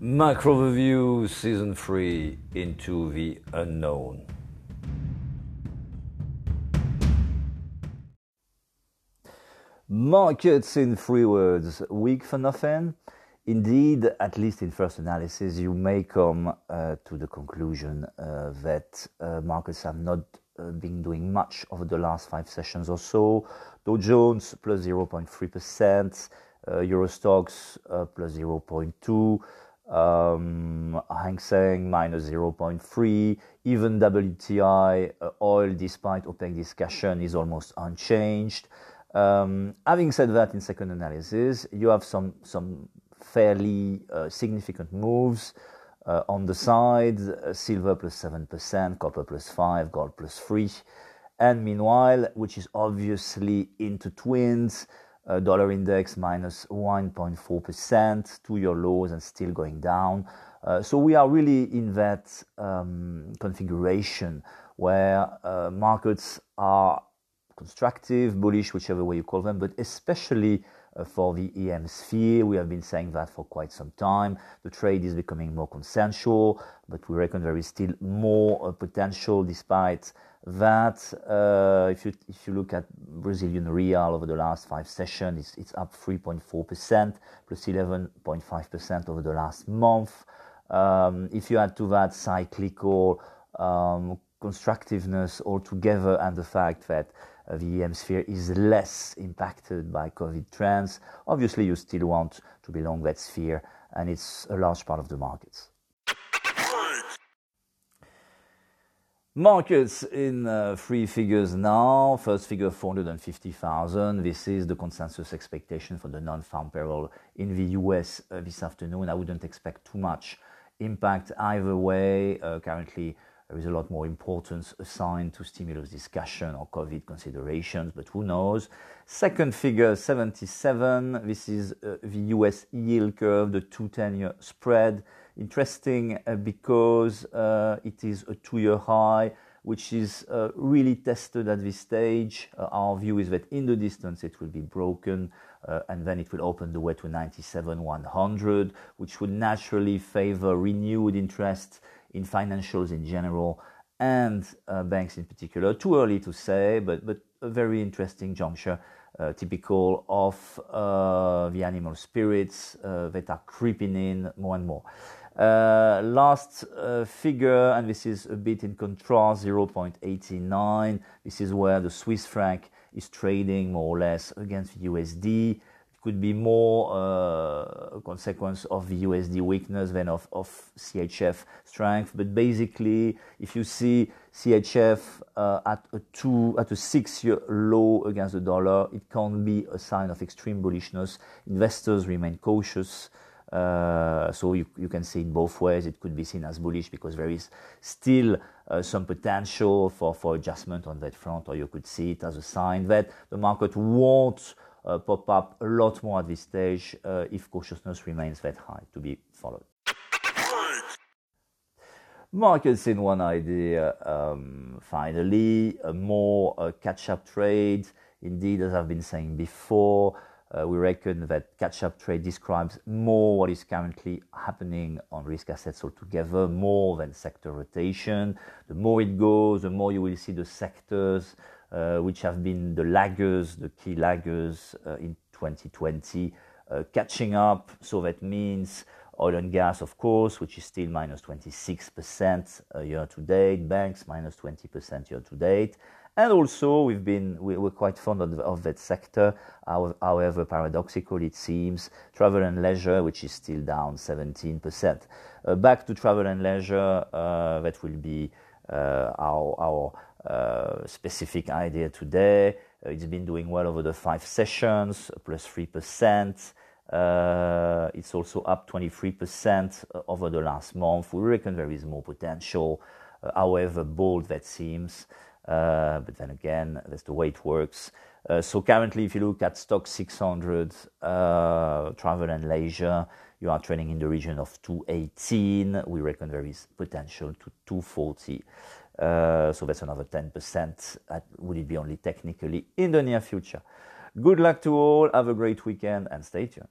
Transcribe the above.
Macro Review Season 3 Into the Unknown. Markets in three words weak for nothing. Indeed, at least in first analysis, you may come uh, to the conclusion uh, that uh, markets have not uh, been doing much over the last five sessions or so. Dow Jones plus 0.3%, uh, Euro Stoxx uh, plus 0.2 um, Hang Seng minus 0.3, even WTI uh, oil, despite OPEC discussion, is almost unchanged. Um, having said that, in second analysis, you have some some fairly uh, significant moves uh, on the side: uh, silver plus seven percent, copper plus five, gold plus three, and meanwhile, which is obviously into twins uh, dollar index minus 1.4%, two-year lows and still going down. Uh, so we are really in that um, configuration where uh, markets are constructive, bullish, whichever way you call them, but especially for the EM sphere. We have been saying that for quite some time. The trade is becoming more consensual, but we reckon there is still more uh, potential despite that uh, if you if you look at Brazilian real over the last five sessions, it's, it's up 3.4%, plus 11.5% over the last month. Um, if you add to that cyclical um, constructiveness altogether and the fact that uh, the EM sphere is less impacted by COVID trends, obviously you still want to belong that sphere, and it's a large part of the markets. Markets in uh, three figures now. First figure 450,000. This is the consensus expectation for the non farm payroll in the US uh, this afternoon. I wouldn't expect too much impact either way. Uh, currently, there is a lot more importance assigned to stimulus discussion or COVID considerations, but who knows? Second figure 77. This is uh, the US yield curve, the 210 year spread interesting uh, because uh, it is a two-year high, which is uh, really tested at this stage. Our view is that in the distance it will be broken, and then it will open the way to 97 100, which would naturally favor renewed interest in financials in general and banks in particular. Too early to say, but but a very interesting juncture, typical of the animal spirits that are creeping in more and more. Uh, last uh, figure, and this is a bit in contrast, 0.89. This is where the Swiss franc is trading more or less against the USD. Could be more uh, a consequence of the USD weakness than of, of CHF strength. But basically, if you see CHF uh, at a two at a six-year low against the dollar, it can't be a sign of extreme bullishness. Investors remain cautious. Uh, so you, you can see in both ways. It could be seen as bullish because there is still uh, some potential for, for adjustment on that front, or you could see it as a sign that the market won't uh, pop up a lot more at this stage uh, if cautiousness remains that high to be followed. Markets in one idea, um, finally, a more uh, catch up trade. Indeed, as I've been saying before, uh, we reckon that catch-up trade describes more what is currently happening on risk assets altogether, more than sector rotation. The more it goes, the more you will see the sectors which have been the laggers, the key laggers uh, in 2020, uh, catching up. So that means oil and gas, of course, which is still minus 26% uh, year to date, banks minus 20% year to date, and also, we've been we, are quite fond of, of that sector. However, paradoxical it seems, travel and leisure, which is still down 17%. Uh, back to travel and leisure, uh, that will be uh, our, our uh, specific idea today. Uh, it's been doing well over the five sessions, plus 3%. Uh, it's also up 23% over the last month. We reckon there is more potential, however bold that seems. Uh, but then again, that's the way it works. Uh, so currently, if you look at Stoxx 600 uh, travel and leisure, you are trading in the region of 218. We reckon there is potential to 240. Uh, so that's another 10%. Would it be only technically in the near future? Good luck to all. Have a great weekend and stay tuned.